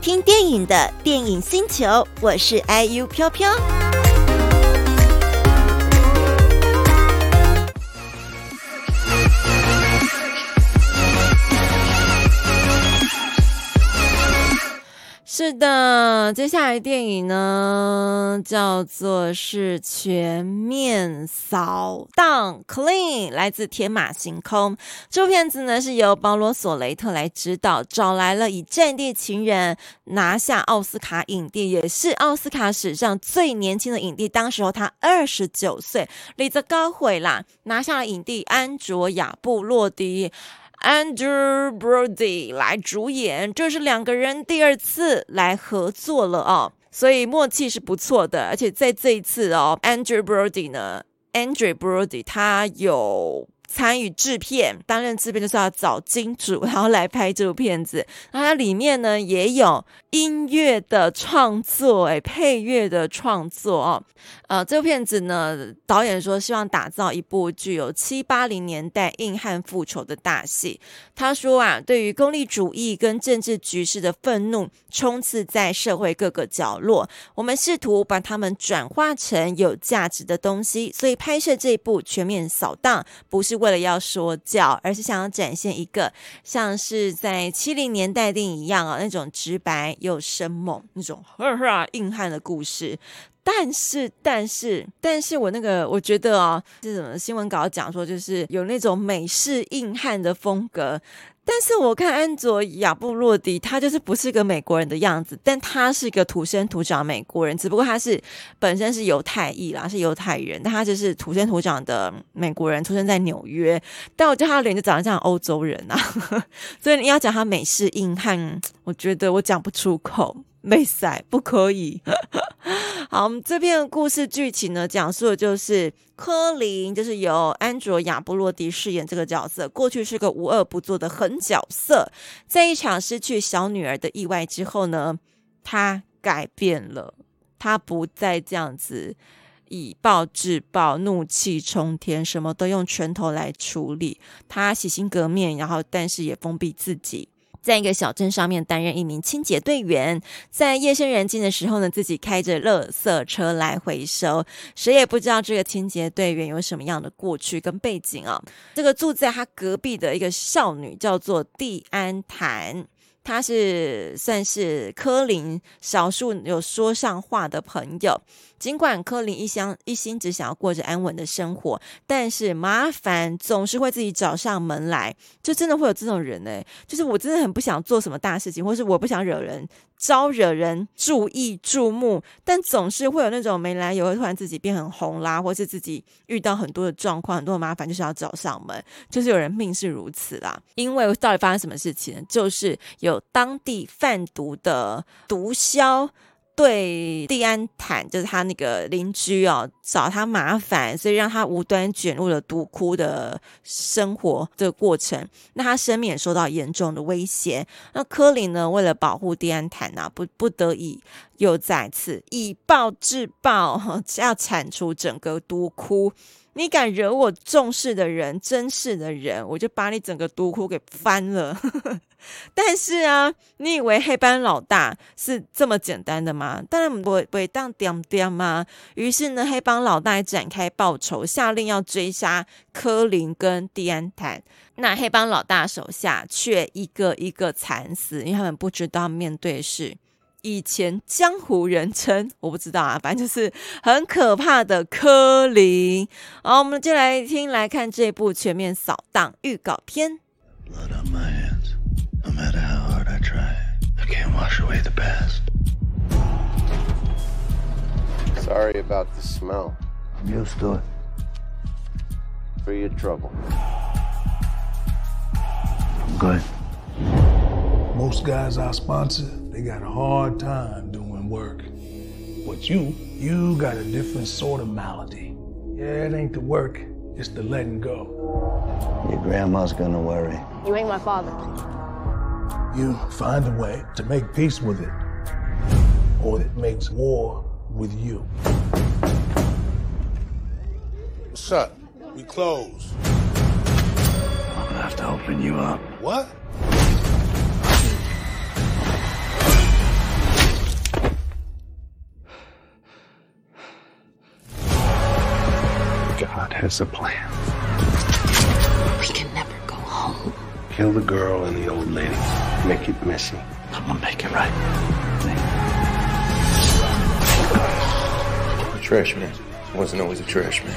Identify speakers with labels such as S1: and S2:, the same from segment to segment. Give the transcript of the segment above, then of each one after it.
S1: 听电影的电影星球，我是 IU 飘飘。是的，接下来电影呢叫做是全面扫荡 （Clean），来自天马行空。这部片子呢是由保罗·索雷特来指导，找来了以《战地情人》拿下奥斯卡影帝，也是奥斯卡史上最年轻的影帝。当时候他二十九岁，李泽高毁啦，拿下了影帝安卓·亚布洛迪。Andrew Brody 来主演，这是两个人第二次来合作了哦，所以默契是不错的。而且在这一次哦，Andrew Brody 呢，Andrew Brody 他有。参与制片，担任制片就是要找金主，然后来拍这部片子。那它里面呢也有音乐的创作，哎，配乐的创作哦。呃，这部片子呢，导演说希望打造一部具有七八零年代硬汉复仇的大戏。他说啊，对于功利主义跟政治局势的愤怒充斥在社会各个角落，我们试图把它们转化成有价值的东西。所以拍摄这一部全面扫荡，不是。为了要说教，而是想要展现一个像是在七零年代电影一样啊，那种直白又生猛、那种呵呵硬汉的故事。但是，但是，但是我那个我觉得啊，这种新闻稿讲说，就是有那种美式硬汉的风格。但是我看安卓亚布洛迪，他就是不是个美国人的样子，但他是一个土生土长美国人，只不过他是本身是犹太裔啦，是犹太人，但他就是土生土长的美国人，出生在纽约。但我觉得他的脸就长得像欧洲人啊，所以你要讲他美式硬汉，我觉得我讲不出口。没塞，不可以。好，我们这篇故事剧情呢，讲述的就是柯林，就是由安卓亚布洛迪饰演这个角色。过去是个无恶不作的狠角色，在一场失去小女儿的意外之后呢，他改变了，他不再这样子以暴制暴、怒气冲天，什么都用拳头来处理。他洗心革面，然后但是也封闭自己。在一个小镇上面担任一名清洁队员，在夜深人静的时候呢，自己开着垃圾车来回收。谁也不知道这个清洁队员有什么样的过去跟背景啊。这个住在他隔壁的一个少女叫做蒂安坦。他是算是柯林少数有说上话的朋友，尽管柯林一厢一心只想要过着安稳的生活，但是麻烦总是会自己找上门来，就真的会有这种人呢、就是我真的很不想做什么大事情，或是我不想惹人招惹人注意注目，但总是会有那种没来由，突然自己变很红啦，或是自己遇到很多的状况、很多的麻烦，就是要找上门，就是有人命是如此啦。因为到底发生什么事情呢？就是有。当地贩毒的毒枭对蒂安坦，就是他那个邻居哦，找他麻烦，所以让他无端卷入了毒窟的生活的过程，那他生命也受到严重的威胁。那柯林呢，为了保护蒂安坦啊，不不得已又再次以暴制暴，要铲除整个毒窟。你敢惹我重视的人、珍视的人，我就把你整个毒窟给翻了。但是啊，你以为黑帮老大是这么简单的吗？当然不会，不会当点点吗？于是呢，黑帮老大展开报仇，下令要追杀柯林跟蒂安坦。那黑帮老大手下却一个一个惨死，因为他们不知道面对是。以前江湖人称我不知道啊，反正就是很可怕的柯林。好，我们就来听来看这部全面扫荡预告片。
S2: They got a hard time doing work. But you, you got a different sort of malady. Yeah, it ain't the work, it's the letting go.
S3: Your grandma's gonna worry.
S4: You ain't my father.
S2: You find a way to make peace with it, or it makes war with you.
S5: What's up? We close.
S3: I'm gonna have to open you up.
S5: What?
S3: Has a plan.
S4: We can never go home.
S5: Kill the girl and the old lady. Make it messy.
S3: I'm gonna make it right.
S6: A trash man. Wasn't always a trash man.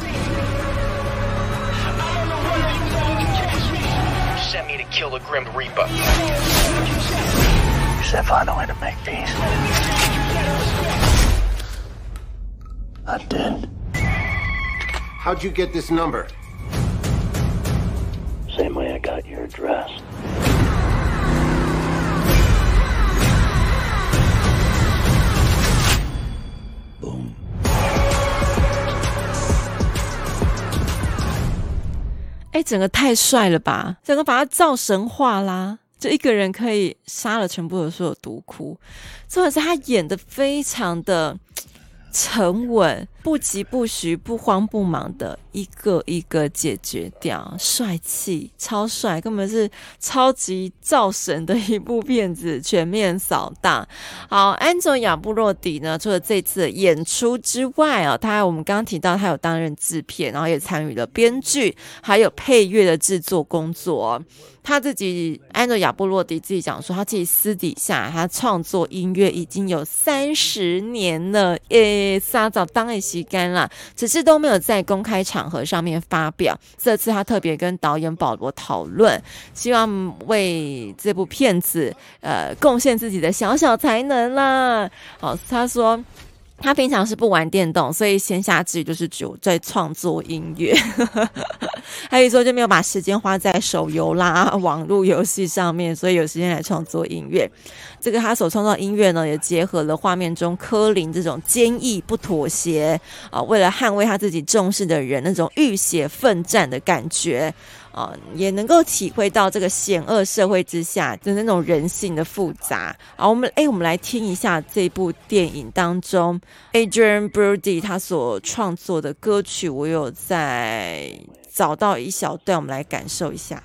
S7: sent me to kill the Grim Reaper.
S3: You said find a way to make peace. I did.
S8: How'd you get this number?
S3: Same way I got your address. Boom.
S1: 哎，整个太帅了吧！整个把他造神化啦，就一个人可以杀了全部的所有毒窟，重点是他演的非常的沉稳。不疾不徐、不慌不忙的一个一个解决掉，帅气超帅，根本是超级造神的一部片子，全面扫荡。好，安佐亚布洛迪呢，除了这次演出之外哦，他我们刚刚提到他有担任制片，然后也参与了编剧，还有配乐的制作工作。他自己安佐亚布洛迪自己讲说，他自己私底下他创作音乐已经有三十年了，诶，撒早当一下。期间啦，只是都没有在公开场合上面发表。这次他特别跟导演保罗讨论，希望为这部片子呃贡献自己的小小才能啦。好，他说。他平常是不玩电动，所以闲暇之余就是只有在创作音乐。还有说就没有把时间花在手游啦、网络游戏上面，所以有时间来创作音乐。这个他所创造音乐呢，也结合了画面中柯林这种坚毅不妥协啊，为了捍卫他自己重视的人那种浴血奋战的感觉。啊，也能够体会到这个险恶社会之下的那种人性的复杂。好，我们哎，我们来听一下这部电影当中 Adrian Brody 他所创作的歌曲，我有在找到一小段，我们来感受一下。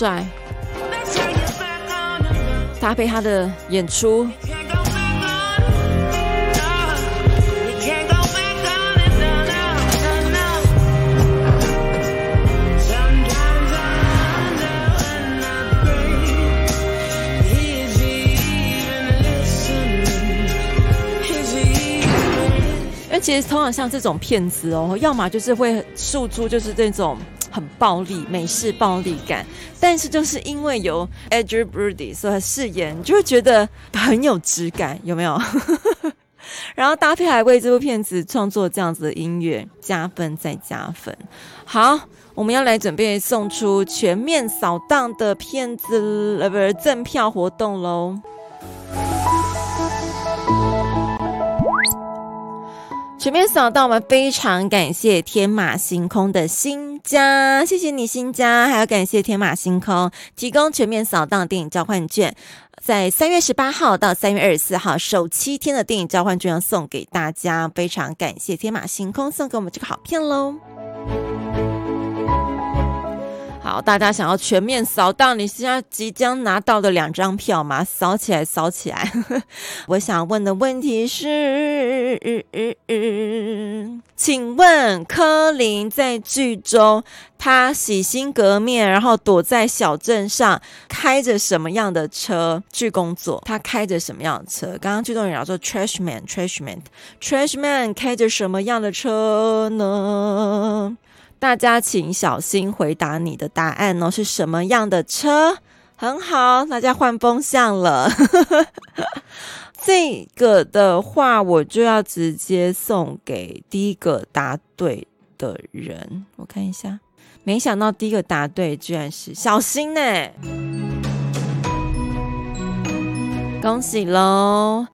S1: 帅，搭配他的演出。其实通常像这种骗子哦，要么就是会诉诸就是这种。很暴力，美式暴力感，但是就是因为有 Adrien Brody 所饰演，就会觉得很有质感，有没有？然后搭配还为这部片子创作这样子的音乐，加分再加分。好，我们要来准备送出全面扫荡的片子，呃，不是赠票活动喽。全面扫荡，我们非常感谢天马行空的新家，谢谢你新家，还要感谢天马行空提供全面扫荡电影交换券，在三月十八号到三月二十四号首七天的电影交换券要送给大家，非常感谢天马行空送给我们这个好片喽。好，大家想要全面扫荡你现在即将拿到的两张票吗？扫起来，扫起来！我想问的问题是，请问柯林在剧中他洗心革面，然后躲在小镇上，开着什么样的车去工作？他开着什么样的车？刚刚剧中有人说 trash man，trash man，trash man 开着什么样的车呢？大家请小心回答你的答案哦，是什么样的车？很好，大家换风向了。这个的话，我就要直接送给第一个答对的人。我看一下，没想到第一个答对居然是小新呢，恭喜喽！